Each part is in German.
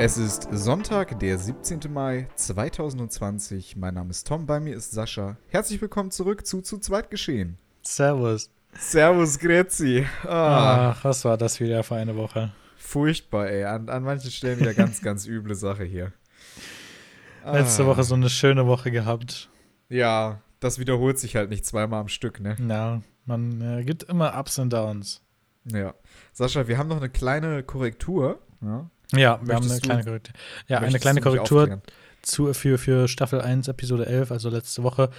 Es ist Sonntag, der 17. Mai 2020. Mein Name ist Tom, bei mir ist Sascha. Herzlich willkommen zurück zu Zu Zweit geschehen. Servus. Servus, Grezi. Ah, Ach, was war das wieder für eine Woche? Furchtbar, ey. An, an manchen Stellen wieder ganz, ganz üble Sache hier. Letzte Woche so eine schöne Woche gehabt. Ja, das wiederholt sich halt nicht zweimal am Stück, ne? Ja, man äh, gibt immer Ups und Downs. Ja. Sascha, wir haben noch eine kleine Korrektur. Ja, ja wir haben eine kleine Korrektur. Ja, eine kleine Korrektur zu, für, für Staffel 1, Episode 11, also letzte Woche.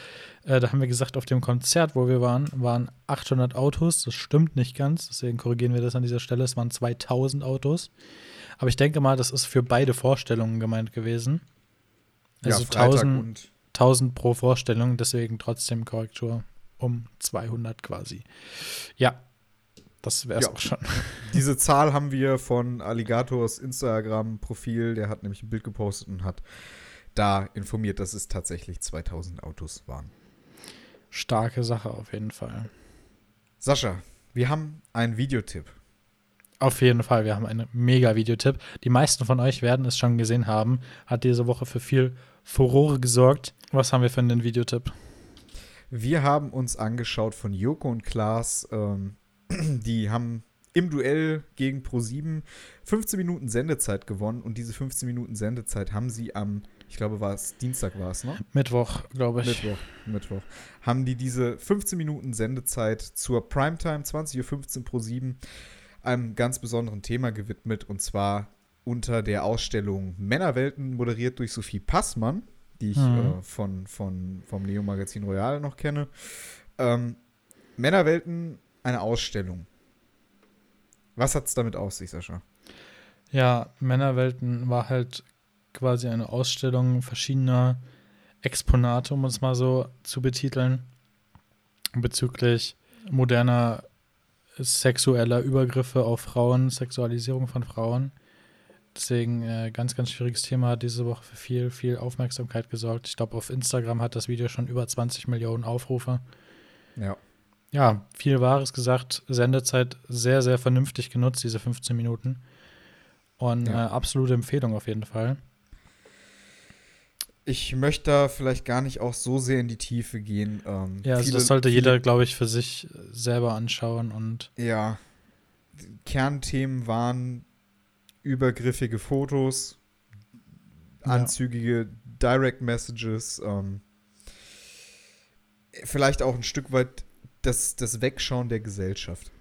Äh, da haben wir gesagt, auf dem Konzert, wo wir waren, waren 800 Autos. Das stimmt nicht ganz, deswegen korrigieren wir das an dieser Stelle. Es waren 2000 Autos. Aber ich denke mal, das ist für beide Vorstellungen gemeint gewesen. Also ja, 1000, 1000 pro Vorstellung, deswegen trotzdem Korrektur um 200 quasi. Ja, das wäre es ja. auch schon. Diese Zahl haben wir von Alligators Instagram-Profil. Der hat nämlich ein Bild gepostet und hat da informiert, dass es tatsächlich 2000 Autos waren. Starke Sache auf jeden Fall. Sascha, wir haben einen Videotipp. Auf jeden Fall, wir haben einen mega Videotipp. Die meisten von euch werden es schon gesehen haben. Hat diese Woche für viel Furore gesorgt. Was haben wir für einen Videotipp? Wir haben uns angeschaut von Joko und Klaas ähm, die haben im Duell gegen Pro7 15 Minuten Sendezeit gewonnen und diese 15 Minuten Sendezeit haben sie am, ich glaube, war es Dienstag war es, ne? Mittwoch, glaube ich. Mittwoch, Mittwoch. Haben die diese 15 Minuten Sendezeit zur Primetime 20.15 Uhr Pro7 einem ganz besonderen Thema gewidmet und zwar unter der Ausstellung Männerwelten moderiert durch Sophie Passmann, die ich mhm. äh, von, von, vom Neo Magazin Royal noch kenne. Ähm, Männerwelten eine Ausstellung. Was hat es damit auf sich, Sascha? Ja, Männerwelten war halt quasi eine Ausstellung verschiedener Exponate, um es mal so zu betiteln, bezüglich moderner sexueller Übergriffe auf Frauen, Sexualisierung von Frauen. Deswegen äh, ganz, ganz schwieriges Thema hat diese Woche für viel, viel Aufmerksamkeit gesorgt. Ich glaube, auf Instagram hat das Video schon über 20 Millionen Aufrufe. Ja ja, viel Wahres gesagt. Sendezeit sehr, sehr vernünftig genutzt, diese 15 Minuten. Und ja. äh, absolute Empfehlung auf jeden Fall. Ich möchte da vielleicht gar nicht auch so sehr in die Tiefe gehen. Ähm, ja, also das sollte jeder, glaube ich, für sich selber anschauen und. Ja. Kernthemen waren übergriffige Fotos, ja. anzügige Direct Messages, ähm, vielleicht auch ein Stück weit das, das Wegschauen der Gesellschaft.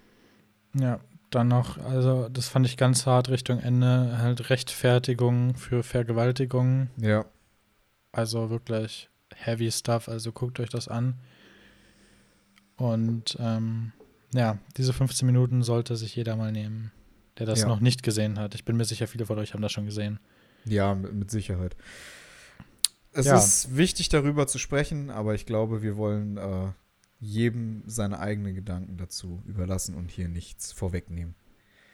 Ja, dann noch, also das fand ich ganz hart Richtung Ende, halt Rechtfertigung für Vergewaltigung. Ja. Also wirklich heavy stuff, also guckt euch das an. Und ähm, ja, diese 15 Minuten sollte sich jeder mal nehmen, der das ja. noch nicht gesehen hat. Ich bin mir sicher, viele von euch haben das schon gesehen. Ja, mit, Sicherheit. Es ja. ist wichtig, darüber zu sprechen, aber ich glaube, wir wollen äh, jedem seine eigenen Gedanken dazu überlassen und hier nichts vorwegnehmen.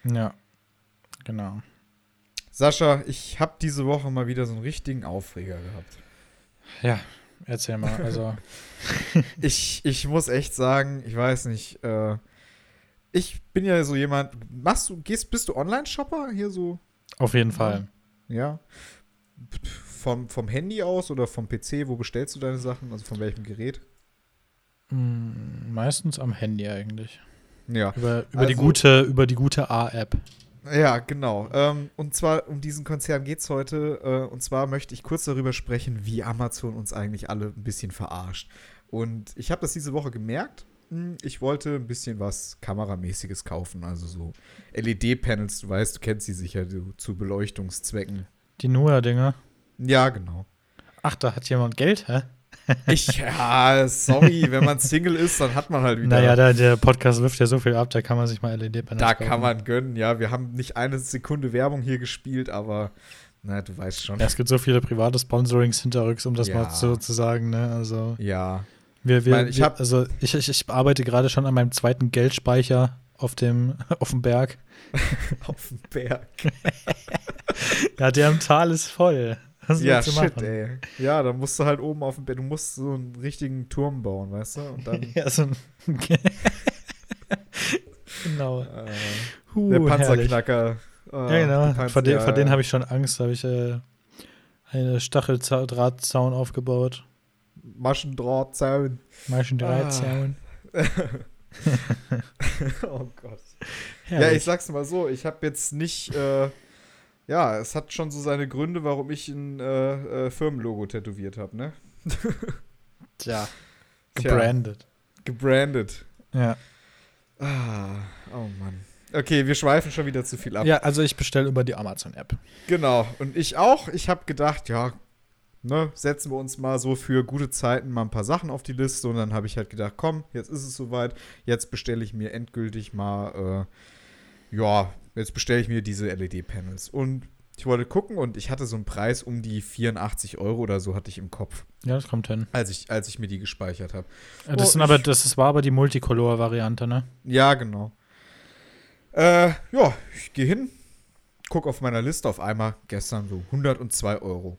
Ja, genau. Sascha, ich habe diese Woche mal wieder so einen richtigen Aufreger gehabt. Ja, erzähl mal. Also ich, ich muss echt sagen, ich weiß nicht. Äh, ich bin ja so jemand. Machst du, gehst, bist du Online-Shopper hier so? Auf jeden Fall. Ja. Vom, vom Handy aus oder vom PC? Wo bestellst du deine Sachen? Also von welchem Gerät? Hm, meistens am Handy eigentlich. Ja. Über, über also, die gute, über die gute A-App. Ja, genau. Ähm, und zwar um diesen Konzern geht es heute. Äh, und zwar möchte ich kurz darüber sprechen, wie Amazon uns eigentlich alle ein bisschen verarscht. Und ich habe das diese Woche gemerkt. Hm, ich wollte ein bisschen was Kameramäßiges kaufen. Also so LED-Panels, du weißt, du kennst sie sicher du, zu Beleuchtungszwecken. Die Nua-Dinger? Ja, genau. Ach, da hat jemand Geld, hä? Ich, ja, sorry, wenn man Single ist, dann hat man halt wieder. Naja, der, der Podcast wirft ja so viel ab, da kann man sich mal LED-Panels Da kaufen. kann man gönnen, ja. Wir haben nicht eine Sekunde Werbung hier gespielt, aber na, du weißt schon. Ja, es gibt so viele private Sponsorings hinterrücks, um das ja. mal so zu sagen, ne? Also. Ja. Wir, wir, ich, mein, ich hab, also ich, ich, ich arbeite gerade schon an meinem zweiten Geldspeicher auf dem, auf dem Berg. auf dem Berg. ja, der im Tal ist voll. Was ja, shit, machen? ey. Ja, dann musst du halt oben auf dem Bett, du musst so einen richtigen Turm bauen, weißt du? Und dann. ja, so ein. genau. Äh, uh, der Panzerknacker herrlich. ja, genau. Vor, den, ja, denen habe ich schon Angst. Da habe ich äh, eine Stacheldrahtzaun aufgebaut. Maschendrahtzaun. Maschendrahtzaun. Ah. oh Gott. Herrlich. Ja, ich sag's mal so, ich habe jetzt nicht, äh, ja, es hat schon so seine Gründe, warum ich ein äh, äh, Firmenlogo tätowiert habe, ne? Tja, gebrandet. Gebrandet. Ja. Ah, oh Mann. Okay, wir schweifen schon wieder zu viel ab. Ja, also ich bestelle über die Amazon-App. Genau. Und ich auch. Ich habe gedacht, ja, ne, setzen wir uns mal so für gute Zeiten mal ein paar Sachen auf die Liste. Und dann habe ich halt gedacht, komm, jetzt ist es soweit. Jetzt bestelle ich mir endgültig mal, äh, ja, jetzt bestelle ich mir diese LED-Panels. Und ich wollte gucken und ich hatte so einen Preis um die 84 Euro oder so hatte ich im Kopf. Ja, das kommt hin. Als ich, als ich mir die gespeichert habe. Ja, das, oh, aber, das war aber die Multicolor-Variante, ne? Ja, genau. Äh, ja, ich gehe hin, gucke auf meiner Liste auf einmal gestern so 102 Euro.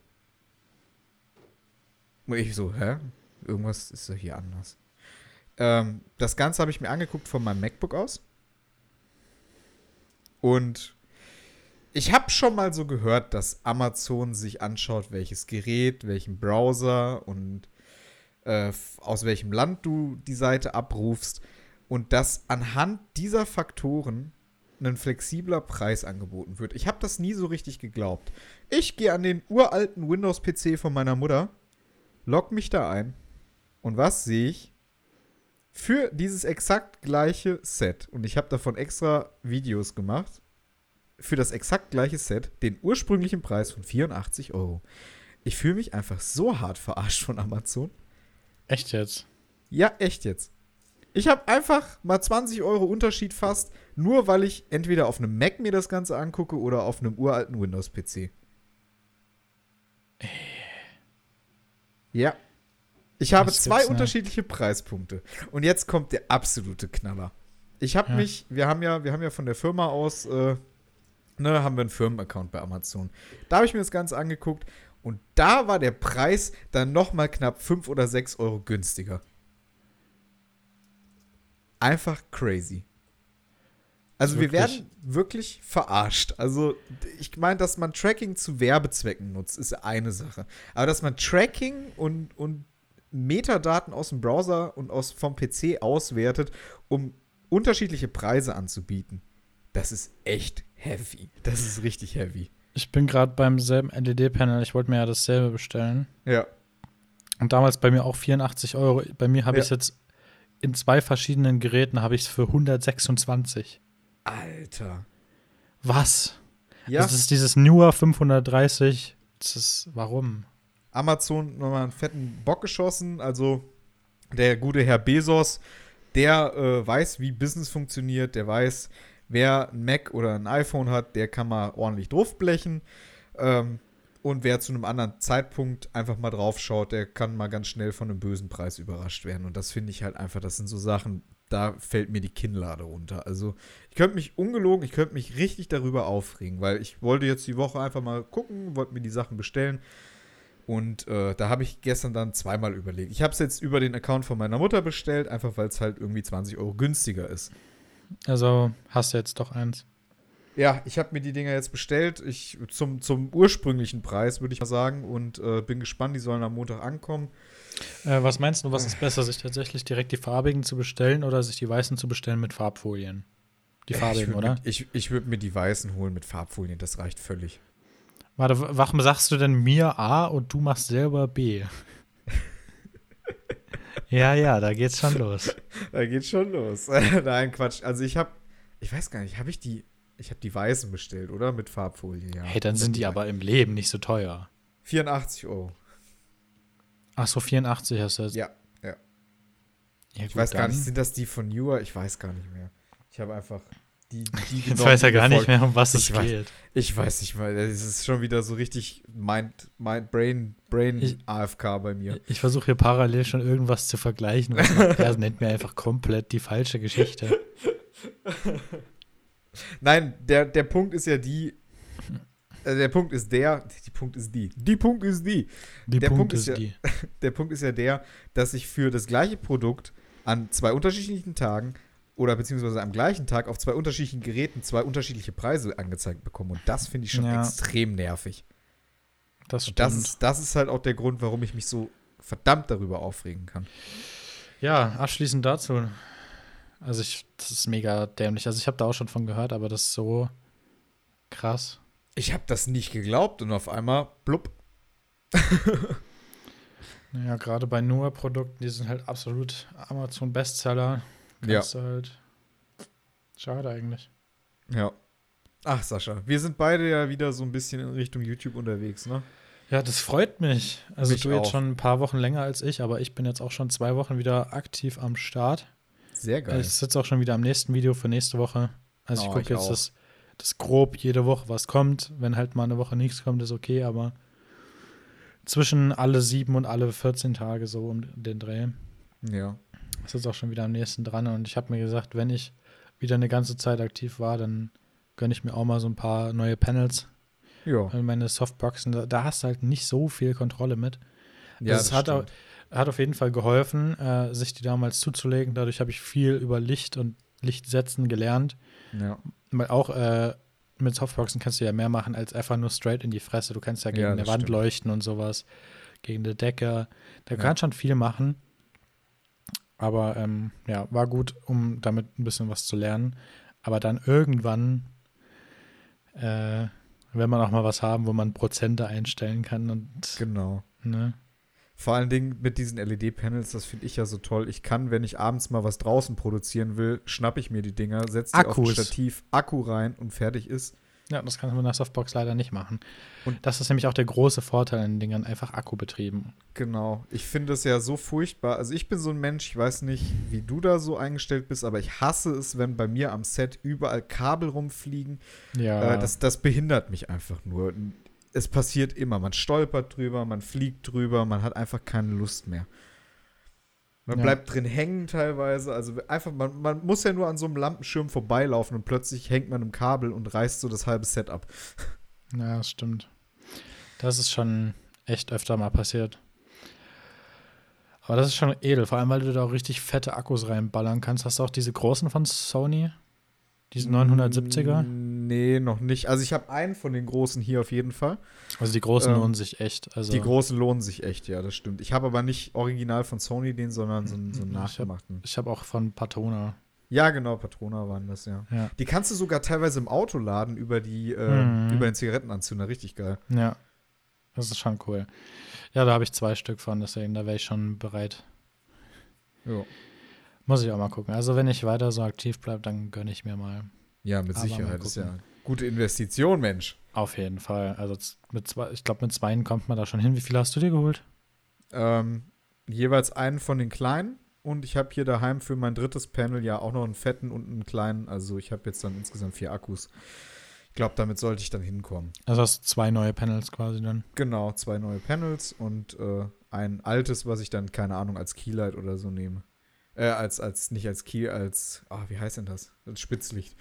Und ich so, hä? Irgendwas ist ja hier anders. Ähm, das Ganze habe ich mir angeguckt von meinem MacBook aus. Und ich habe schon mal so gehört, dass Amazon sich anschaut, welches Gerät, welchen Browser und äh, aus welchem Land du die Seite abrufst. Und dass anhand dieser Faktoren ein flexibler Preis angeboten wird. Ich habe das nie so richtig geglaubt. Ich gehe an den uralten Windows-PC von meiner Mutter, log mich da ein und was sehe ich? Für dieses exakt gleiche Set, und ich habe davon extra Videos gemacht, für das exakt gleiche Set den ursprünglichen Preis von 84 Euro. Ich fühle mich einfach so hart verarscht von Amazon. Echt jetzt? Ja, echt jetzt. Ich habe einfach mal 20 Euro Unterschied fast, nur weil ich entweder auf einem Mac mir das Ganze angucke oder auf einem uralten Windows-PC. Äh. Ja. Ich habe zwei ne? unterschiedliche Preispunkte. Und jetzt kommt der absolute Knaller. Ich habe ja. mich, wir haben ja, wir haben ja von der Firma aus, äh, ne, haben wir einen Firmenaccount bei Amazon. Da habe ich mir das Ganze angeguckt und da war der Preis dann noch mal knapp 5 oder 6 Euro günstiger einfach crazy. Also wirklich? wir werden wirklich verarscht. Also ich meine, dass man Tracking zu Werbezwecken nutzt, ist eine Sache. Aber dass man Tracking und, und Metadaten aus dem Browser und aus, vom PC auswertet, um unterschiedliche Preise anzubieten, das ist echt heavy. Das ist richtig heavy. Ich bin gerade beim selben LED-Panel. Ich wollte mir ja dasselbe bestellen. Ja. Und damals bei mir auch 84 Euro. Bei mir habe ja. ich jetzt in zwei verschiedenen Geräten habe ich es für 126. Alter. Was? Ja. Das ist dieses Newer 530. Das ist, warum? Amazon nochmal einen fetten Bock geschossen. Also der gute Herr Bezos, der äh, weiß, wie Business funktioniert. Der weiß, wer ein Mac oder ein iPhone hat, der kann mal ordentlich draufblechen. Ähm, und wer zu einem anderen Zeitpunkt einfach mal drauf schaut, der kann mal ganz schnell von einem bösen Preis überrascht werden. Und das finde ich halt einfach, das sind so Sachen, da fällt mir die Kinnlade runter. Also ich könnte mich ungelogen, ich könnte mich richtig darüber aufregen, weil ich wollte jetzt die Woche einfach mal gucken, wollte mir die Sachen bestellen. Und äh, da habe ich gestern dann zweimal überlegt. Ich habe es jetzt über den Account von meiner Mutter bestellt, einfach weil es halt irgendwie 20 Euro günstiger ist. Also hast du jetzt doch eins. Ja, ich habe mir die Dinger jetzt bestellt. Ich, zum, zum ursprünglichen Preis, würde ich mal sagen. Und äh, bin gespannt, die sollen am Montag ankommen. Äh, was meinst du, was ist besser, sich tatsächlich direkt die farbigen zu bestellen oder sich die weißen zu bestellen mit Farbfolien? Die farbigen, ich oder? Mit, ich ich würde mir die weißen holen mit Farbfolien, das reicht völlig. Warte, warum sagst du denn mir A und du machst selber B? ja, ja, da geht's schon los. da geht's schon los. Nein, Quatsch. Also ich habe, ich weiß gar nicht, habe ich die ich habe die weißen bestellt, oder? Mit Farbfolie, ja. Hey, dann sind die aber im Leben nicht so teuer. 84 Euro. Ach so, 84 hast du jetzt. Ja, ja. ja ich weiß gar nicht, sind das die von Newer? Ich weiß gar nicht mehr. Ich habe einfach die, die Jetzt weiß er gar nicht mehr, um was es weiß, geht. Ich weiß nicht mal. Es ist schon wieder so richtig Mind, Mind Brain, Brain ich, AFK bei mir. Ich versuche hier parallel schon irgendwas zu vergleichen. er nennt mir einfach komplett die falsche Geschichte. Nein, der, der Punkt ist ja die. Äh, der Punkt ist der. Die Punkt ist die. Die Punkt ist die. Die der Punkt, Punkt ist, ja, die. Der Punkt ist ja der, dass ich für das gleiche Produkt an zwei unterschiedlichen Tagen oder beziehungsweise am gleichen Tag auf zwei unterschiedlichen Geräten zwei unterschiedliche Preise angezeigt bekommen. Und das finde ich schon ja. extrem nervig. Das stimmt. Das ist, das ist halt auch der Grund, warum ich mich so verdammt darüber aufregen kann. Ja, abschließend dazu. Also ich, das ist mega dämlich. Also ich habe da auch schon von gehört, aber das ist so krass. Ich habe das nicht geglaubt und auf einmal blub. naja, gerade bei Noah-Produkten, die sind halt absolut Amazon-Bestseller. Ja. Halt schade eigentlich. Ja. Ach, Sascha, wir sind beide ja wieder so ein bisschen in Richtung YouTube unterwegs, ne? Ja, das freut mich. Also mich du auch. jetzt schon ein paar Wochen länger als ich, aber ich bin jetzt auch schon zwei Wochen wieder aktiv am Start. Sehr geil. Ich sitze auch schon wieder am nächsten Video für nächste Woche. Also oh, ich gucke jetzt das, das grob jede Woche, was kommt. Wenn halt mal eine Woche nichts kommt, ist okay, aber zwischen alle sieben und alle 14 Tage so um den Dreh. Ja. Ist jetzt auch schon wieder am nächsten dran und ich habe mir gesagt, wenn ich wieder eine ganze Zeit aktiv war, dann gönne ich mir auch mal so ein paar neue Panels. Ja. Meine Softboxen, da, da hast du halt nicht so viel Kontrolle mit. Ja, also es hat, auch, hat auf jeden Fall geholfen, äh, sich die damals zuzulegen. Dadurch habe ich viel über Licht und Lichtsetzen gelernt. Ja. Weil auch äh, mit Softboxen kannst du ja mehr machen als einfach nur straight in die Fresse. Du kannst ja gegen ja, eine Wand stimmt. leuchten und sowas, gegen eine Decke. Da ja. kannst schon viel machen. Aber ähm, ja, war gut, um damit ein bisschen was zu lernen. Aber dann irgendwann, äh, wenn man auch mal was haben, wo man Prozente einstellen kann und genau. Ne? Vor allen Dingen mit diesen LED-Panels, das finde ich ja so toll. Ich kann, wenn ich abends mal was draußen produzieren will, schnappe ich mir die Dinger, setze die Akkus. auf ein Stativ, Akku rein und fertig ist. Ja, das kann man mit einer Softbox leider nicht machen. Und das ist nämlich auch der große Vorteil an den Dingern, einfach Akkubetrieben. Genau. Ich finde es ja so furchtbar. Also ich bin so ein Mensch, ich weiß nicht, wie du da so eingestellt bist, aber ich hasse es, wenn bei mir am Set überall Kabel rumfliegen. Ja. Äh, das, das behindert mich einfach nur es passiert immer. Man stolpert drüber, man fliegt drüber, man hat einfach keine Lust mehr. Man ja. bleibt drin hängen teilweise. Also einfach, man, man muss ja nur an so einem Lampenschirm vorbeilaufen und plötzlich hängt man im Kabel und reißt so das halbe Set ab. Ja, das stimmt. Das ist schon echt öfter mal passiert. Aber das ist schon edel, vor allem weil du da auch richtig fette Akkus reinballern kannst. Hast du auch diese großen von Sony? Diesen 970er? Nee, noch nicht. Also ich habe einen von den großen hier auf jeden Fall. Also die großen ähm, lohnen sich echt. Also die großen lohnen sich echt, ja, das stimmt. Ich habe aber nicht original von Sony den, sondern so, einen, so einen nachgemachten. Ich habe hab auch von Patrona. Ja, genau, Patrona waren das, ja. ja. Die kannst du sogar teilweise im Auto laden über die, äh, mhm. über den Zigarettenanzünder, richtig geil. Ja. Das ist schon cool. Ja, da habe ich zwei Stück von, deswegen, da wäre ich schon bereit. Ja. Muss ich auch mal gucken. Also, wenn ich weiter so aktiv bleibe, dann gönne ich mir mal. Ja, mit Aber Sicherheit. Das ist ja gute Investition, Mensch. Auf jeden Fall. Also, mit zwei, ich glaube, mit zweien kommt man da schon hin. Wie viele hast du dir geholt? Ähm, jeweils einen von den kleinen. Und ich habe hier daheim für mein drittes Panel ja auch noch einen fetten und einen kleinen. Also, ich habe jetzt dann insgesamt vier Akkus. Ich glaube, damit sollte ich dann hinkommen. Also hast du zwei neue Panels quasi dann? Genau, zwei neue Panels und äh, ein altes, was ich dann, keine Ahnung, als Keylight oder so nehme. Äh, als, als, nicht als Key, als, ah, wie heißt denn das? Als Spitzlicht.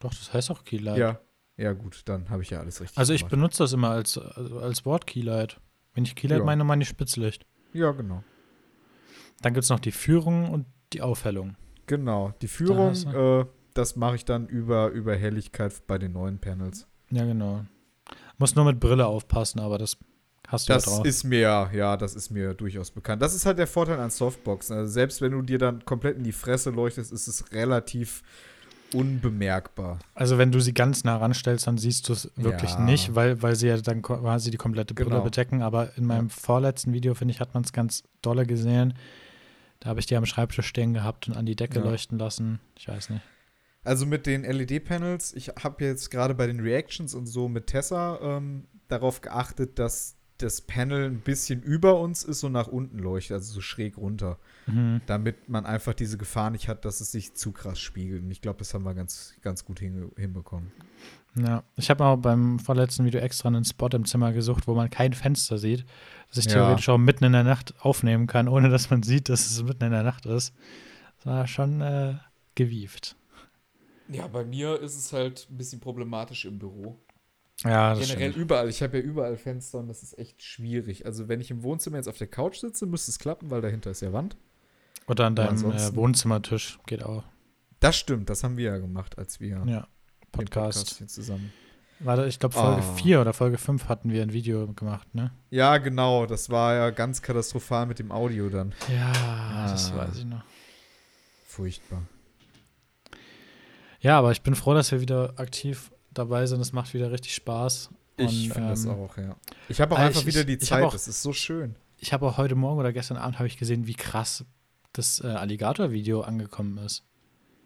Doch, das heißt auch Keylight. Ja, ja gut, dann habe ich ja alles richtig Also ich gemacht. benutze das immer als, also als Wort Keylight. Wenn ich Keylight ja. meine, meine ich Spitzlicht. Ja, genau. Dann gibt es noch die Führung und die Aufhellung. Genau, die Führung, äh, das mache ich dann über, über Helligkeit bei den neuen Panels. Ja, genau. Muss nur mit Brille aufpassen, aber das Hast du das ja ist mir, ja, das ist mir durchaus bekannt. Das ist halt der Vorteil an Softboxen. Also selbst wenn du dir dann komplett in die Fresse leuchtest, ist es relativ unbemerkbar. Also wenn du sie ganz nah ranstellst, dann siehst du es wirklich ja. nicht, weil, weil sie ja dann quasi die komplette Brille genau. bedecken. Aber in meinem vorletzten Video, finde ich, hat man es ganz dolle gesehen. Da habe ich die am Schreibtisch stehen gehabt und an die Decke ja. leuchten lassen. Ich weiß nicht. Also mit den LED-Panels, ich habe jetzt gerade bei den Reactions und so mit Tessa ähm, darauf geachtet, dass das Panel ein bisschen über uns ist und nach unten leuchtet, also so schräg runter. Mhm. Damit man einfach diese Gefahr nicht hat, dass es sich zu krass spiegelt. Und ich glaube, das haben wir ganz, ganz gut hin, hinbekommen. Ja, ich habe auch beim vorletzten Video extra einen Spot im Zimmer gesucht, wo man kein Fenster sieht, dass ich ja. theoretisch auch mitten in der Nacht aufnehmen kann, ohne dass man sieht, dass es mitten in der Nacht ist. Das war schon äh, gewieft. Ja, bei mir ist es halt ein bisschen problematisch im Büro. Ja, Generell stimmt. überall. Ich habe ja überall Fenster und das ist echt schwierig. Also, wenn ich im Wohnzimmer jetzt auf der Couch sitze, müsste es klappen, weil dahinter ist ja Wand. Oder an deinem äh, Wohnzimmertisch geht auch. Das stimmt, das haben wir ja gemacht, als wir ja, Podcast. Podcast zusammen. Warte, ich glaube Folge 4 oh. oder Folge 5 hatten wir ein Video gemacht, ne? Ja, genau, das war ja ganz katastrophal mit dem Audio dann. Ja, ah, das weiß ich noch. Furchtbar. Ja, aber ich bin froh, dass wir wieder aktiv dabei sind. Es macht wieder richtig Spaß. Ich finde ähm, das auch, ja. Ich habe auch äh, einfach ich, wieder die Zeit, auch, das ist so schön. Ich habe auch heute Morgen oder gestern Abend habe ich gesehen, wie krass das äh, Alligator-Video angekommen ist.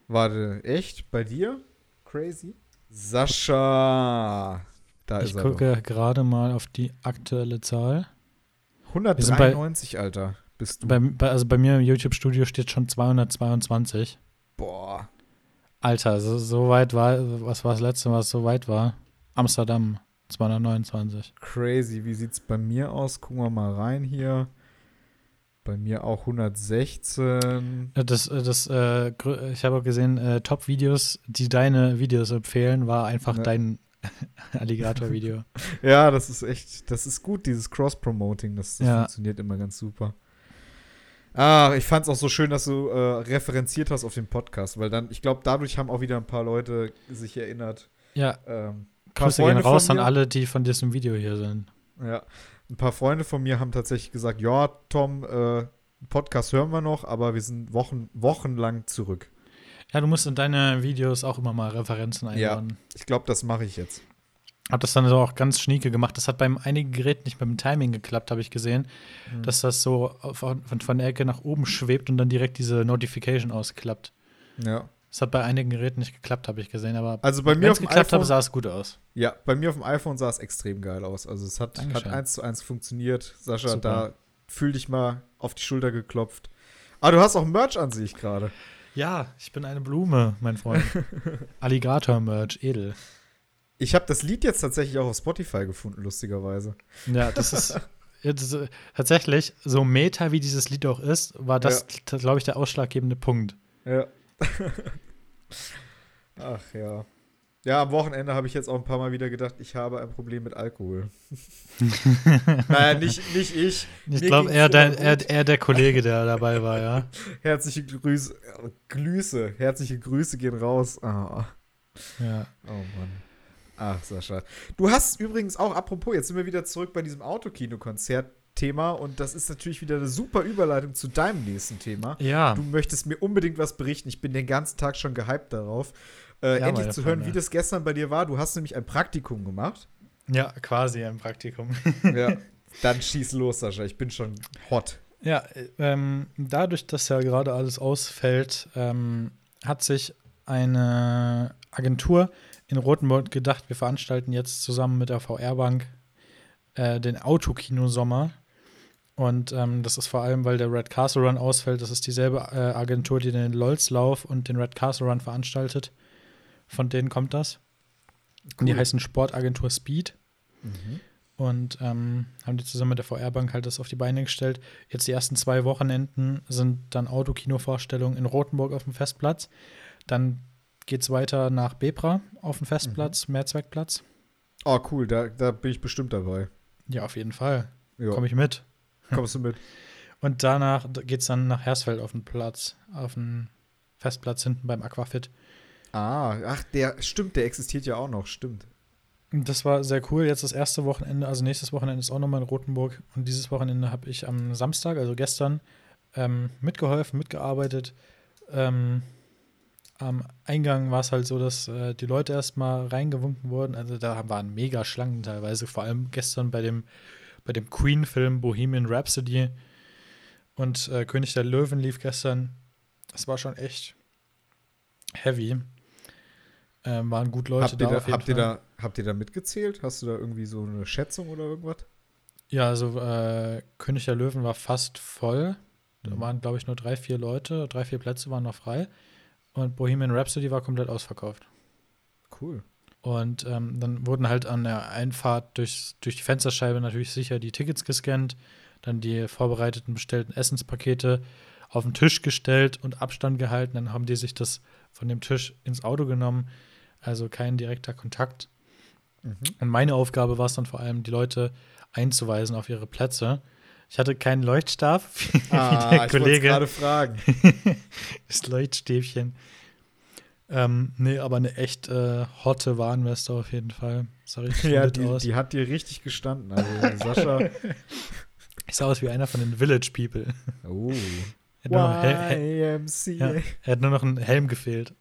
Warte, echt? Bei dir? Crazy? Sascha. Da ich ist er. Ich gucke gerade mal auf die aktuelle Zahl. 193, bei, Alter, bist du. Bei, bei, also bei mir im YouTube-Studio steht schon 222. Boah. Alter, so, so weit war, was war das letzte, was so weit war? Amsterdam, 229. Crazy, wie sieht's bei mir aus? Gucken wir mal rein hier. Bei mir auch 116. Das, das, äh, ich habe auch gesehen, äh, Top-Videos, die deine Videos empfehlen, war einfach ja. dein Alligator-Video. ja, das ist echt, das ist gut, dieses Cross-Promoting, das, das ja. funktioniert immer ganz super. Ah, ich fand es auch so schön, dass du äh, referenziert hast auf den Podcast, weil dann, ich glaube, dadurch haben auch wieder ein paar Leute sich erinnert. Ja. Ähm, Grüße gehen raus an alle, die von diesem Video hier sind. Ja ein paar Freunde von mir haben tatsächlich gesagt, ja, Tom, äh, Podcast hören wir noch, aber wir sind Wochen, wochenlang zurück. Ja, du musst in deine Videos auch immer mal Referenzen einbauen. Ja, ich glaube, das mache ich jetzt. Hab das dann so auch ganz schnieke gemacht. Das hat beim einigen Geräten nicht beim Timing geklappt, habe ich gesehen. Mhm. Dass das so von, von der Ecke nach oben schwebt und dann direkt diese Notification ausklappt. Ja. Das hat bei einigen Geräten nicht geklappt, habe ich gesehen, aber also bei mir auf dem geklappt habe, sah es gut aus. Ja, bei mir auf dem iPhone sah es extrem geil aus. Also es hat, hat eins zu eins funktioniert. Sascha, Super. da fühl dich mal auf die Schulter geklopft. Ah, du hast auch Merch an sich gerade. Ja, ich bin eine Blume, mein Freund. Alligator-Merch, edel. Ich habe das Lied jetzt tatsächlich auch auf Spotify gefunden, lustigerweise. Ja, das ist jetzt, tatsächlich, so meta wie dieses Lied auch ist, war das, ja. glaube ich, der ausschlaggebende Punkt. Ja. Ach ja. Ja, am Wochenende habe ich jetzt auch ein paar Mal wieder gedacht, ich habe ein Problem mit Alkohol. naja, nicht, nicht ich. Ich glaube, eher, eher, eher, der Kollege, der dabei war, ja. Herzliche Grüße. Grüße. Herzliche Grüße gehen raus. Oh. Ja. Oh Mann. Ach, Sascha. Du hast übrigens auch, apropos, jetzt sind wir wieder zurück bei diesem Autokino-Konzert. Thema und das ist natürlich wieder eine super Überleitung zu deinem nächsten Thema. Ja. Du möchtest mir unbedingt was berichten. Ich bin den ganzen Tag schon gehypt darauf, äh, ja, endlich zu hören, Freunde. wie das gestern bei dir war. Du hast nämlich ein Praktikum gemacht. Ja, quasi ein Praktikum. ja, dann schieß los, Sascha. Ich bin schon hot. Ja, ähm, dadurch, dass ja gerade alles ausfällt, ähm, hat sich eine Agentur in Rotenburg gedacht, wir veranstalten jetzt zusammen mit der VR-Bank äh, den Autokino-Sommer und ähm, das ist vor allem, weil der Red Castle Run ausfällt. Das ist dieselbe äh, Agentur, die den LOLs-Lauf und den Red Castle Run veranstaltet. Von denen kommt das. Cool. Und die heißen Sportagentur Speed. Mhm. Und ähm, haben die zusammen mit der VR-Bank halt das auf die Beine gestellt. Jetzt die ersten zwei Wochenenden sind dann Autokino-Vorstellungen in Rothenburg auf dem Festplatz. Dann geht es weiter nach Bebra auf dem Festplatz, mhm. Mehrzweckplatz. Oh, cool, da, da bin ich bestimmt dabei. Ja, auf jeden Fall. Komme ich mit. Kommst du mit? Und danach geht es dann nach Hersfeld auf den Platz, auf den Festplatz hinten beim Aquafit. Ah, ach, der stimmt, der existiert ja auch noch, stimmt. Das war sehr cool. Jetzt das erste Wochenende, also nächstes Wochenende ist auch nochmal in Rothenburg. Und dieses Wochenende habe ich am Samstag, also gestern, ähm, mitgeholfen, mitgearbeitet. Ähm, am Eingang war es halt so, dass äh, die Leute erstmal reingewunken wurden. Also da waren mega Schlangen teilweise, vor allem gestern bei dem bei dem Queen-Film Bohemian Rhapsody und äh, König der Löwen lief gestern. Das war schon echt heavy. Ähm, waren gut Leute habt da, da habt Ihr da, habt ihr da mitgezählt? Hast du da irgendwie so eine Schätzung oder irgendwas? Ja, also äh, König der Löwen war fast voll. Da mhm. waren, glaube ich, nur drei, vier Leute. Drei, vier Plätze waren noch frei. Und Bohemian Rhapsody war komplett ausverkauft. Cool. Und ähm, dann wurden halt an der Einfahrt durch, durch die Fensterscheibe natürlich sicher die Tickets gescannt, dann die vorbereiteten bestellten Essenspakete auf den Tisch gestellt und Abstand gehalten. Dann haben die sich das von dem Tisch ins Auto genommen. Also kein direkter Kontakt. Mhm. Und meine Aufgabe war es dann vor allem, die Leute einzuweisen auf ihre Plätze. Ich hatte keinen Leuchtstab, wie, ah, der Kollege. Ich gerade fragen. das Leuchtstäbchen. Ähm, nee, aber eine echt äh, hotte Warnweste auf jeden Fall. Sah richtig ja, die, aus. die hat dir richtig gestanden. Also Sascha. ich sah aus wie einer von den Village People. Oh. YMCA. Ja, er hat nur noch einen Helm gefehlt.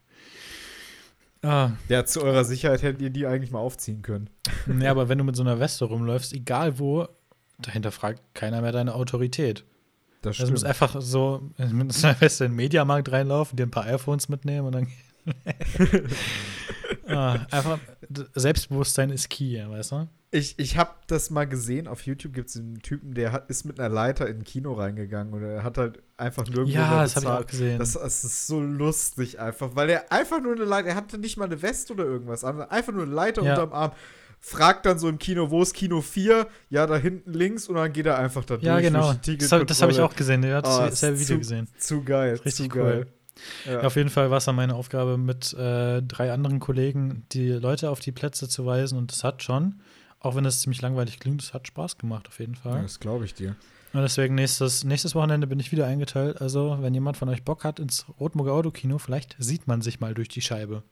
Ah. Ja, zu eurer Sicherheit hättet ihr die eigentlich mal aufziehen können. Ja, aber wenn du mit so einer Weste rumläufst, egal wo, dahinter fragt keiner mehr deine Autorität. Das stimmt. Also du musst einfach so einer Weste in den Mediamarkt reinlaufen, dir ein paar iPhones mitnehmen und dann ah, einfach Selbstbewusstsein ist key, weißt du? Ich, ich habe das mal gesehen, auf YouTube gibt es einen Typen, der hat, ist mit einer Leiter in ein Kino reingegangen und er hat halt einfach nirgendwo Ja, das habe ich auch gesehen. Das, das, ist so lustig einfach, weil er einfach nur eine Leiter, er hatte nicht mal eine Weste oder irgendwas einfach nur eine Leiter ja. unterm Arm fragt dann so im Kino, wo ist Kino 4? Ja, da hinten links und dann geht er einfach da ja, durch. Ja, genau. Das, das habe ich auch gesehen. Er hat oh, dasselbe Video zu, gesehen. Zu geil. Richtig zu cool. Geil. Ja. Auf jeden Fall war es dann meine Aufgabe, mit äh, drei anderen Kollegen die Leute auf die Plätze zu weisen und das hat schon, auch wenn es ziemlich langweilig klingt, es hat Spaß gemacht auf jeden Fall. Ja, das glaube ich dir. Und deswegen nächstes, nächstes Wochenende bin ich wieder eingeteilt. Also, wenn jemand von euch Bock hat ins Rotmurger Autokino, vielleicht sieht man sich mal durch die Scheibe.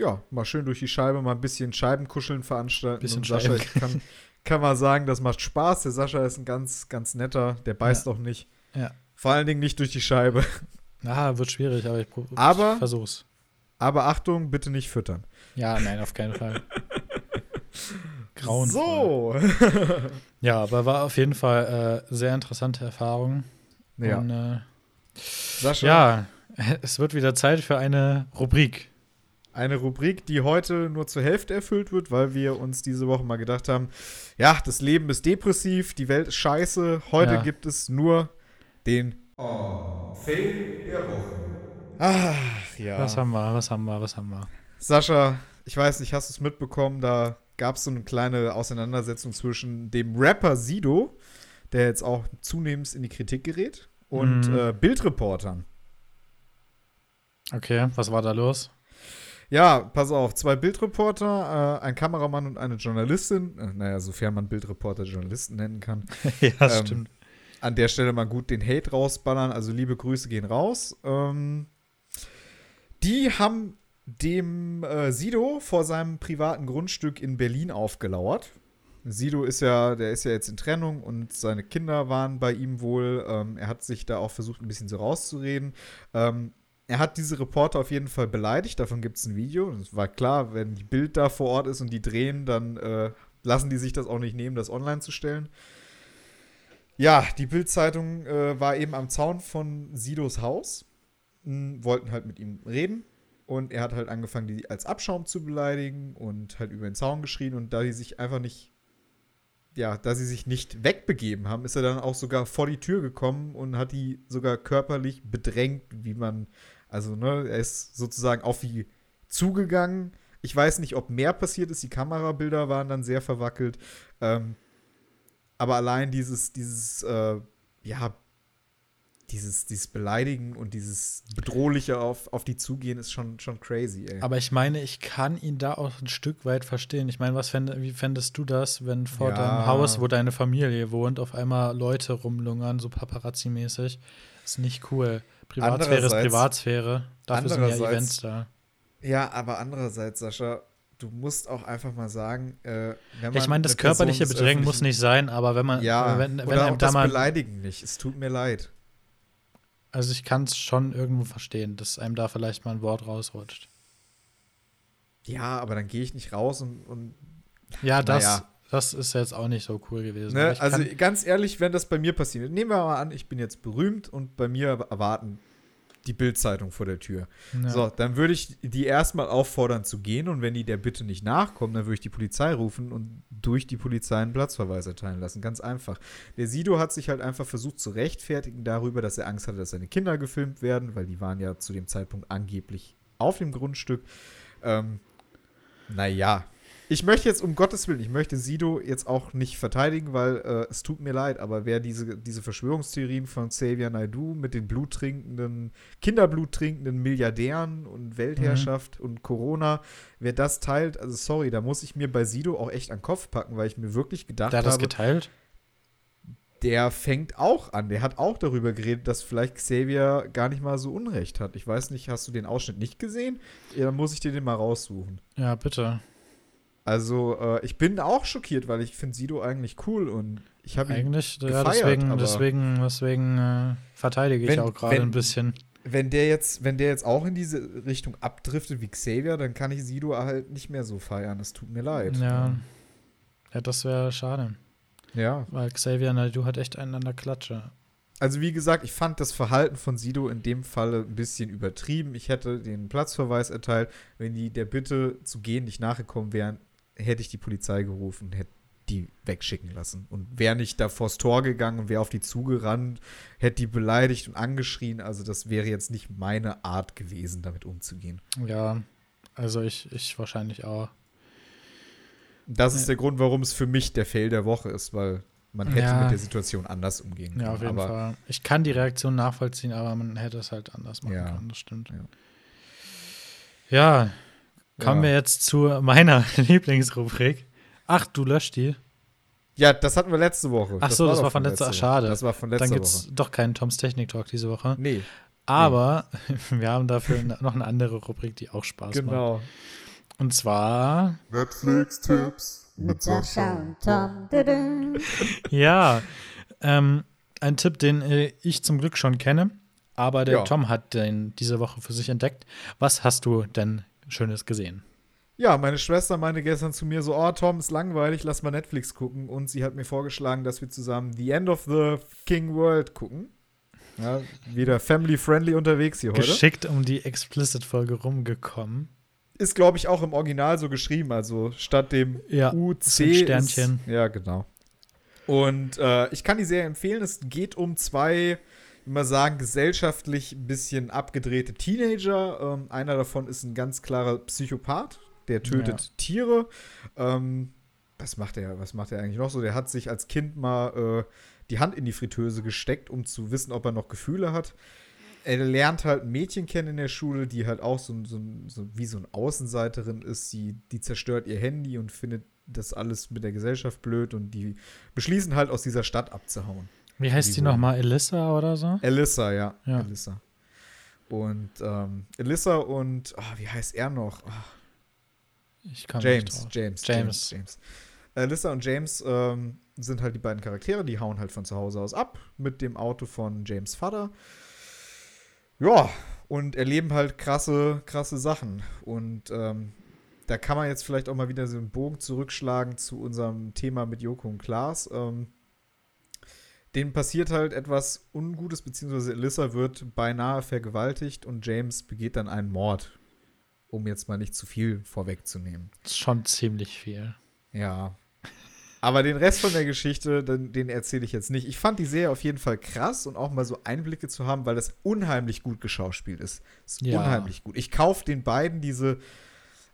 Ja, mal schön durch die Scheibe, mal ein bisschen Scheibenkuscheln veranstalten. Bisschen und Sascha, ich kann, kann mal sagen, das macht Spaß. Der Sascha ist ein ganz, ganz netter, der beißt ja. auch nicht. Ja. Vor allen Dingen nicht durch die Scheibe. Ah, wird schwierig, aber ich, aber, ich versuch's. Aber Achtung, bitte nicht füttern. Ja, nein, auf keinen Fall. Grauen. So. ja, aber war auf jeden Fall äh, sehr interessante Erfahrung. Ja. Und, äh, Sascha. Ja, es wird wieder Zeit für eine Rubrik. Eine Rubrik, die heute nur zur Hälfte erfüllt wird, weil wir uns diese Woche mal gedacht haben, ja, das Leben ist depressiv, die Welt ist scheiße. Heute ja. gibt es nur den Oh, Fail der Woche. Ach, ja. Was haben wir, was haben wir, was haben wir? Sascha, ich weiß nicht, hast du es mitbekommen? Da gab es so eine kleine Auseinandersetzung zwischen dem Rapper Sido, der jetzt auch zunehmend in die Kritik gerät, und mhm. äh, Bildreportern. Okay, was war da los? Ja, pass auf, zwei Bildreporter, äh, ein Kameramann und eine Journalistin, äh, naja, sofern man Bildreporter Journalisten nennen kann. ja, ähm, stimmt an der Stelle mal gut den Hate rausballern. Also liebe Grüße gehen raus. Ähm, die haben dem äh, Sido vor seinem privaten Grundstück in Berlin aufgelauert. Sido ist ja, der ist ja jetzt in Trennung und seine Kinder waren bei ihm wohl. Ähm, er hat sich da auch versucht, ein bisschen so rauszureden. Ähm, er hat diese Reporter auf jeden Fall beleidigt, davon gibt es ein Video. Es war klar, wenn die Bild da vor Ort ist und die drehen, dann äh, lassen die sich das auch nicht nehmen, das online zu stellen. Ja, die Bild-Zeitung äh, war eben am Zaun von Sidos Haus, m, wollten halt mit ihm reden und er hat halt angefangen, die als Abschaum zu beleidigen und halt über den Zaun geschrien und da die sich einfach nicht, ja, da sie sich nicht wegbegeben haben, ist er dann auch sogar vor die Tür gekommen und hat die sogar körperlich bedrängt, wie man, also ne, er ist sozusagen auf die zugegangen. Ich weiß nicht, ob mehr passiert ist, die Kamerabilder waren dann sehr verwackelt. Ähm, aber allein dieses, dieses, äh, ja, dieses, dieses Beleidigen und dieses Bedrohliche auf, auf die zugehen ist schon, schon crazy, ey. Aber ich meine, ich kann ihn da auch ein Stück weit verstehen. Ich meine, was fänd, wie fändest du das, wenn vor ja. deinem Haus, wo deine Familie wohnt, auf einmal Leute rumlungern, so paparazzi-mäßig? Ist nicht cool. Privatsphäre ist Privatsphäre. Dafür sind ja Events da. Ja, aber andererseits, Sascha, du musst auch einfach mal sagen, äh, wenn man Ich meine, das körperliche Bedrängen muss nicht sein, aber wenn man ja, wenn, wenn oder auch da das mal, Beleidigen nicht. Es tut mir leid. Also ich kann es schon irgendwo verstehen, dass einem da vielleicht mal ein Wort rausrutscht. Ja, aber dann gehe ich nicht raus und, und ja, das, naja. Das ist jetzt auch nicht so cool gewesen. Ne? Also ganz ehrlich, wenn das bei mir passiert, nehmen wir mal an, ich bin jetzt berühmt und bei mir erwarten die Bildzeitung vor der Tür. Ja. So, dann würde ich die erstmal auffordern zu gehen und wenn die der Bitte nicht nachkommen, dann würde ich die Polizei rufen und durch die Polizei einen Platzverweis erteilen lassen. Ganz einfach. Der Sido hat sich halt einfach versucht zu rechtfertigen darüber, dass er Angst hatte, dass seine Kinder gefilmt werden, weil die waren ja zu dem Zeitpunkt angeblich auf dem Grundstück. Ähm, naja, ich möchte jetzt um Gottes Willen, ich möchte Sido jetzt auch nicht verteidigen, weil äh, es tut mir leid, aber wer diese, diese Verschwörungstheorien von Xavier Naidu mit den bluttrinkenden, Kinderblut Milliardären und Weltherrschaft mhm. und Corona, wer das teilt, also sorry, da muss ich mir bei Sido auch echt an den Kopf packen, weil ich mir wirklich gedacht habe. Der hat das geteilt? der fängt auch an. Der hat auch darüber geredet, dass vielleicht Xavier gar nicht mal so Unrecht hat. Ich weiß nicht, hast du den Ausschnitt nicht gesehen? Ja, dann muss ich dir den mal raussuchen. Ja, bitte. Also, äh, ich bin auch schockiert, weil ich finde Sido eigentlich cool und ich habe ihn Eigentlich, gefeiert, ja, deswegen, deswegen, deswegen äh, verteidige ich wenn, auch gerade ein bisschen. Wenn der, jetzt, wenn der jetzt auch in diese Richtung abdriftet wie Xavier, dann kann ich Sido halt nicht mehr so feiern. Das tut mir leid. Ja, ja das wäre schade. Ja. Weil Xavier du hat echt einen an der Klatsche. Also wie gesagt, ich fand das Verhalten von Sido in dem Falle ein bisschen übertrieben. Ich hätte den Platzverweis erteilt. Wenn die der Bitte zu gehen nicht nachgekommen wären, hätte ich die Polizei gerufen hätte die wegschicken lassen. Und wäre nicht da vors Tor gegangen und wäre auf die zugerannt, hätte die beleidigt und angeschrien. Also das wäre jetzt nicht meine Art gewesen, damit umzugehen. Ja, also ich, ich wahrscheinlich auch. Das ist der Grund, warum es für mich der Fail der Woche ist, weil man hätte ja. mit der Situation anders umgehen können. Ja, auf jeden aber Fall. Ich kann die Reaktion nachvollziehen, aber man hätte es halt anders machen ja. können, das stimmt. Ja, ja kommen wir jetzt zu meiner Lieblingsrubrik. Ach, du löscht die? Ja, das hatten wir letzte Woche. Ach so, das, das war von letzter Woche. Schade. Das war von letzter Dann gibt es doch keinen Toms Technik Talk diese Woche. Nee. Aber nee. wir haben dafür noch eine andere Rubrik, die auch Spaß genau. macht. Genau. Und zwar Netflix-Tipps mit Sascha und Tom. ja, ähm, ein Tipp, den äh, ich zum Glück schon kenne, aber der ja. Tom hat den diese Woche für sich entdeckt. Was hast du denn Schönes gesehen? Ja, meine Schwester meinte gestern zu mir so, oh Tom, ist langweilig, lass mal Netflix gucken. Und sie hat mir vorgeschlagen, dass wir zusammen The End of the King World gucken. Ja, wieder family-friendly unterwegs hier heute. Geschickt um die Explicit-Folge rumgekommen. Ist, glaube ich, auch im Original so geschrieben, also statt dem ja, UC. Sternchen. Ist, ja, genau. Und äh, ich kann die sehr empfehlen. Es geht um zwei, man sagen, gesellschaftlich ein bisschen abgedrehte Teenager. Ähm, einer davon ist ein ganz klarer Psychopath, der tötet ja. Tiere. Ähm, was macht er? Was macht er eigentlich noch so? Der hat sich als Kind mal äh, die Hand in die Fritteuse gesteckt, um zu wissen, ob er noch Gefühle hat. Er lernt halt ein Mädchen kennen in der Schule, die halt auch so, so, so wie so eine Außenseiterin ist. Sie, die zerstört ihr Handy und findet das alles mit der Gesellschaft blöd und die beschließen halt aus dieser Stadt abzuhauen. Wie heißt die, nochmal? Elissa oder so? Elissa, ja. ja. Elissa. Und ähm, Elissa und, oh, wie heißt er noch? Oh, ich kann James, James, James, James. James. Alyssa und James ähm, sind halt die beiden Charaktere, die hauen halt von zu Hause aus ab mit dem Auto von James Vater. Ja, und erleben halt krasse, krasse Sachen. Und ähm, da kann man jetzt vielleicht auch mal wieder so einen Bogen zurückschlagen zu unserem Thema mit Joko und Klaas. Ähm, denen passiert halt etwas Ungutes, beziehungsweise Alyssa wird beinahe vergewaltigt und James begeht dann einen Mord um jetzt mal nicht zu viel vorwegzunehmen. Das ist schon ziemlich viel. Ja. Aber den Rest von der Geschichte, den, den erzähle ich jetzt nicht. Ich fand die Serie auf jeden Fall krass und auch mal so Einblicke zu haben, weil das unheimlich gut geschauspielt ist. ist ja. unheimlich gut. Ich kaufe den beiden diese,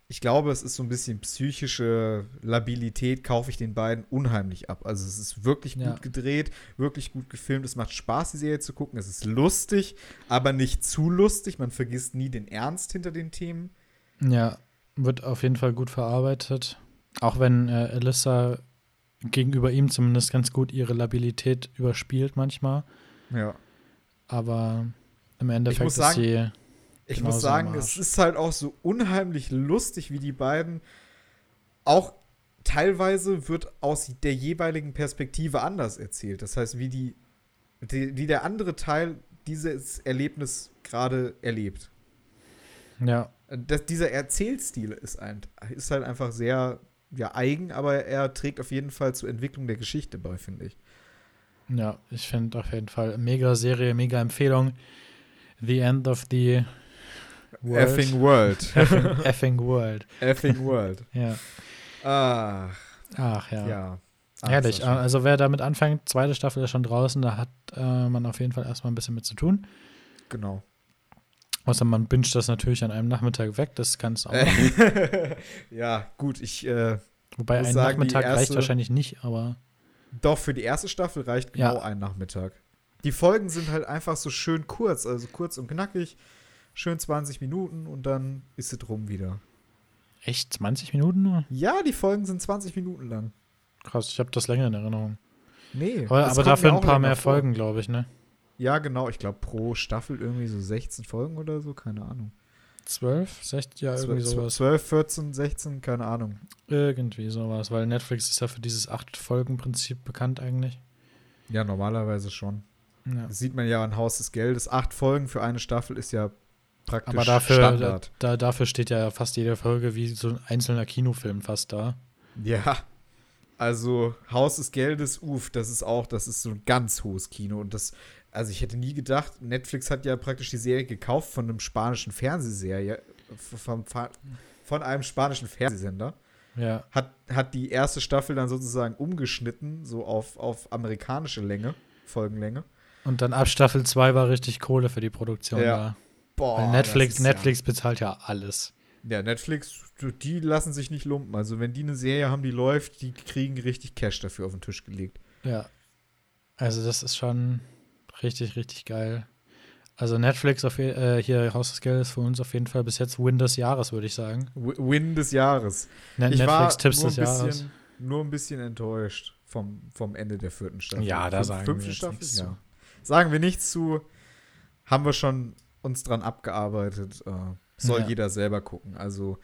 ich glaube, es ist so ein bisschen psychische Labilität, kaufe ich den beiden unheimlich ab. Also es ist wirklich ja. gut gedreht, wirklich gut gefilmt. Es macht Spaß, die Serie zu gucken. Es ist lustig, aber nicht zu lustig. Man vergisst nie den Ernst hinter den Themen. Ja, wird auf jeden Fall gut verarbeitet. Auch wenn äh, Alyssa gegenüber ihm zumindest ganz gut ihre Labilität überspielt manchmal. Ja. Aber im Endeffekt ist sagen, sie. Ich muss sagen, es ist halt auch so unheimlich lustig, wie die beiden auch teilweise wird aus der jeweiligen Perspektive anders erzählt. Das heißt, wie die, die wie der andere Teil dieses Erlebnis gerade erlebt. Ja. Das, dieser Erzählstil ist, ein, ist halt einfach sehr ja, eigen, aber er trägt auf jeden Fall zur Entwicklung der Geschichte bei, finde ich. Ja, ich finde auf jeden Fall mega Serie, mega Empfehlung. The End of the World. Effing World. effing, effing World. Effing World. ja. Ach. Ach ja. Ja. Ach, Herrlich. Also wer damit anfängt, zweite Staffel ist schon draußen, da hat äh, man auf jeden Fall erstmal ein bisschen mit zu tun. Genau. Außer man binscht das natürlich an einem Nachmittag weg, das kann es auch. ja, gut, ich. Äh, Wobei ein sagen, Nachmittag erste, reicht wahrscheinlich nicht, aber. Doch, für die erste Staffel reicht genau ja. ein Nachmittag. Die Folgen sind halt einfach so schön kurz, also kurz und knackig, schön 20 Minuten und dann ist es rum wieder. Echt? 20 Minuten nur? Ja, die Folgen sind 20 Minuten lang. Krass, ich habe das länger in Erinnerung. Nee. Aber, aber dafür ein paar mehr. Folgen, glaube ich, ne? Ja, genau. Ich glaube, pro Staffel irgendwie so 16 Folgen oder so, keine Ahnung. 12, 16, ja, irgendwie 12, sowas. 12, 14, 16, keine Ahnung. Irgendwie sowas, weil Netflix ist ja für dieses 8-Folgen-Prinzip bekannt eigentlich. Ja, normalerweise schon. Ja. Das sieht man ja an Haus des Geldes. Acht Folgen für eine Staffel ist ja praktisch Aber dafür, Standard. Da, dafür steht ja fast jede Folge wie so ein einzelner Kinofilm fast da. Ja. Also Haus des Geldes, uff, das ist auch, das ist so ein ganz hohes Kino. Und das, also ich hätte nie gedacht, Netflix hat ja praktisch die Serie gekauft von einem spanischen Fernsehserie, von, von einem spanischen Fernsehsender. Ja. Hat, hat die erste Staffel dann sozusagen umgeschnitten, so auf, auf amerikanische Länge, Folgenlänge. Und dann ab Staffel 2 war richtig Kohle für die Produktion ja. da. Boah, Netflix, Netflix ja. bezahlt ja alles. Ja, Netflix, die lassen sich nicht lumpen. Also, wenn die eine Serie haben, die läuft, die kriegen richtig Cash dafür auf den Tisch gelegt. Ja. Also, das ist schon richtig, richtig geil. Also Netflix auf, äh, hier Haus des Geldes für uns auf jeden Fall bis jetzt Win des Jahres, würde ich sagen. Win des Jahres. Ne ich Netflix-Tipps des bisschen, Jahres. Nur ein bisschen enttäuscht vom, vom Ende der vierten Staffel. Ja, da Fünf, sagen wir Staffel? Ja. Sagen wir nichts zu. Haben wir schon uns dran abgearbeitet. Äh, soll ja. jeder selber gucken. Also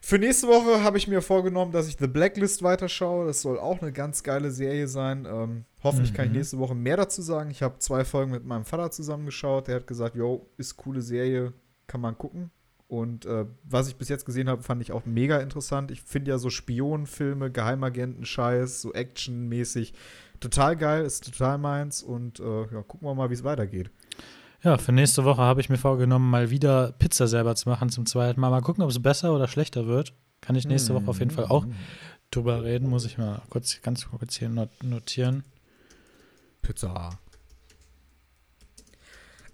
für nächste Woche habe ich mir vorgenommen, dass ich The Blacklist weiterschaue. Das soll auch eine ganz geile Serie sein. Ähm, hoffentlich mhm. kann ich mhm. nächste Woche mehr dazu sagen. Ich habe zwei Folgen mit meinem Vater zusammengeschaut. Der hat gesagt, yo, ist coole Serie, kann man gucken. Und äh, was ich bis jetzt gesehen habe, fand ich auch mega interessant. Ich finde ja so Spionenfilme, Geheimagenten-Scheiß, so actionmäßig total geil, ist total meins. Und äh, ja, gucken wir mal, wie es weitergeht. Ja, für nächste Woche habe ich mir vorgenommen, mal wieder Pizza selber zu machen zum zweiten Mal. Mal gucken, ob es besser oder schlechter wird. Kann ich nächste. Woche auf jeden Fall auch drüber reden. Muss ich mal kurz, ganz kurz hier notieren. Pizza.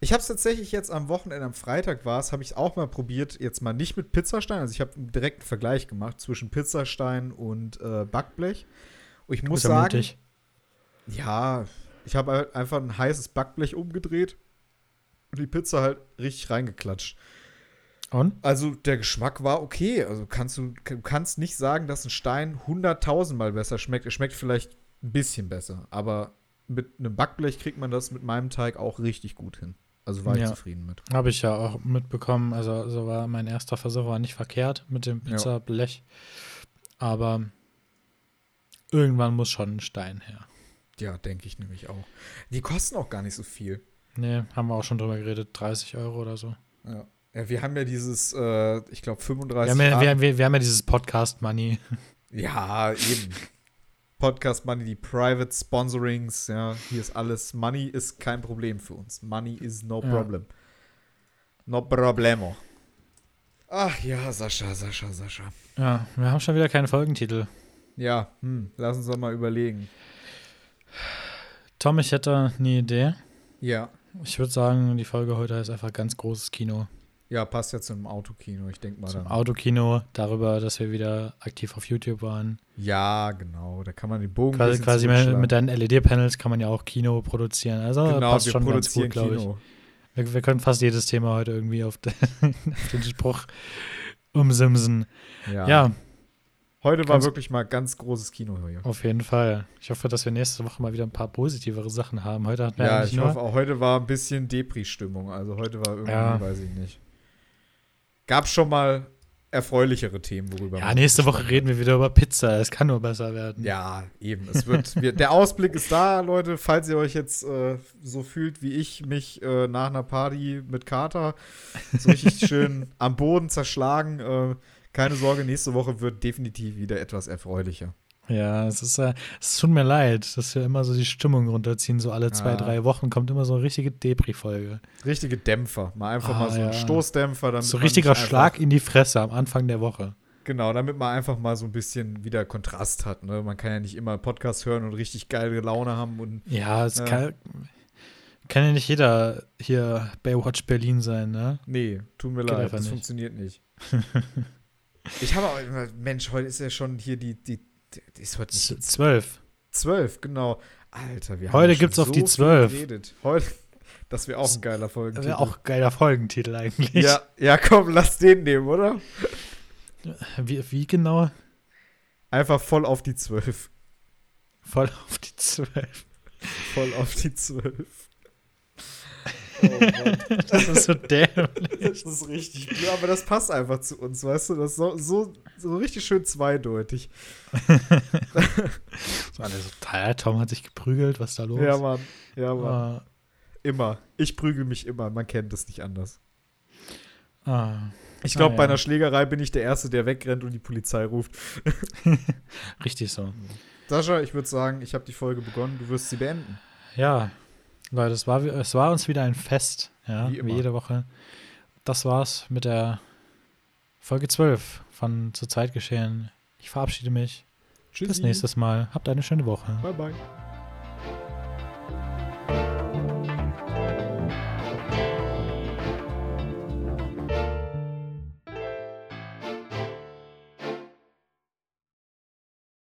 Ich habe es tatsächlich jetzt am Wochenende, am Freitag war es, habe ich auch mal probiert, jetzt mal nicht mit Pizzastein. Also ich habe einen direkten Vergleich gemacht zwischen Pizzastein und äh, Backblech. Und ich muss sagen, mutig. ja, ich habe halt einfach ein heißes Backblech umgedreht die Pizza halt richtig reingeklatscht. Und? Also der Geschmack war okay. Also kannst du, kannst nicht sagen, dass ein Stein hunderttausendmal besser schmeckt. Er schmeckt vielleicht ein bisschen besser, aber mit einem Backblech kriegt man das mit meinem Teig auch richtig gut hin. Also war ich zufrieden mit. Habe ich ja auch mitbekommen. Also so war mein erster Versuch war nicht verkehrt mit dem Pizzablech. Ja. Aber irgendwann muss schon ein Stein her. Ja, denke ich nämlich auch. Die kosten auch gar nicht so viel. Nee, haben wir auch schon drüber geredet, 30 Euro oder so. Ja. ja wir haben ja dieses, äh, ich glaube, 35 wir haben, ja, wir, wir, haben ja dieses Podcast-Money. Ja, eben. Podcast Money, die Private Sponsorings, ja, hier ist alles. Money ist kein Problem für uns. Money is no problem. Ja. No problemo. Ach ja, Sascha, Sascha, Sascha. Ja, wir haben schon wieder keinen Folgentitel. Ja, hm, lass uns doch mal überlegen. Tom, ich hätte eine Idee. Ja. Ich würde sagen, die Folge heute ist einfach ganz großes Kino. Ja, passt ja zum Autokino, ich denke mal. Zum dann. Autokino, darüber, dass wir wieder aktiv auf YouTube waren. Ja, genau, da kann man den Bogen Quasi, quasi mit deinen LED-Panels kann man ja auch Kino produzieren. Also genau, passt schon ganz gut, glaube ich. Wir, wir, können fast jedes Thema heute irgendwie auf, den, auf den Spruch umsimsen. Ja. ja. Heute war wirklich mal ganz großes Kino hier. Auf jeden Fall. Ich hoffe, dass wir nächste Woche mal wieder ein paar positivere Sachen haben. Heute hatten wir ja, ich hoffe auch, heute war ein bisschen Depri-Stimmung. Also heute war irgendwie, ja. weiß ich nicht. Gab schon mal erfreulichere Themen, worüber Ja, nächste Woche reden wir wieder über Pizza. Es kann nur besser werden. Ja, eben. Es wird, wir, der Ausblick ist da, Leute. Falls ihr euch jetzt äh, so fühlt, wie ich mich äh, nach einer Party mit Kater so richtig schön am Boden zerschlagen, äh, keine Sorge, nächste Woche wird definitiv wieder etwas erfreulicher. Ja, es ist, äh, es tut mir leid, dass wir immer so die Stimmung runterziehen. So alle zwei, ah. drei Wochen kommt immer so eine richtige Depri-Folge. Richtige Dämpfer. Mal einfach ah, mal so ja. ein Stoßdämpfer. so richtiger Schlag in die Fresse am Anfang der Woche. Genau, damit man einfach mal so ein bisschen wieder Kontrast hat. Ne? Man kann ja nicht immer Podcast hören und richtig geile Laune haben. Und, ja, es äh, kann, kann ja nicht jeder hier Baywatch Berlin sein, ne? Nee, tut mir Geht leid, das nicht. funktioniert nicht. Ich habe auch immer, Mensch, heute ist ja schon hier die, die, die ist heute nicht zwölf. Zwölf, genau. Alter, wir haben Heute gibt's so auf die zwölf. Heute, das wäre auch ein geiler Folgentitel. Das wäre auch ein geiler Folgentitel eigentlich. Ja, ja, komm, lass den nehmen, oder? Wie, wie genau? Einfach voll auf die zwölf. Voll auf die 12. Voll auf die 12. Oh. Das ist so dämlich. Das ist richtig blöd, aber das passt einfach zu uns, weißt du? Das ist so, so, so richtig schön zweideutig. so alle so, Teil, Tom hat sich geprügelt, was ist da los? Ja, Mann. Ja, Mann. Uh, immer. Ich prügel mich immer, man kennt das nicht anders. Ah. Ich glaube, ah, ja. bei einer Schlägerei bin ich der Erste, der wegrennt und die Polizei ruft. Richtig so. Sascha, ich würde sagen, ich habe die Folge begonnen, du wirst sie beenden. Ja, Leute, es war, es war uns wieder ein Fest, ja, wie, wie jede Woche. Das war's mit der Folge 12 von Zur Zeit geschehen. Ich verabschiede mich. Tschüssi. Bis nächstes Mal. Habt eine schöne Woche. Bye, bye.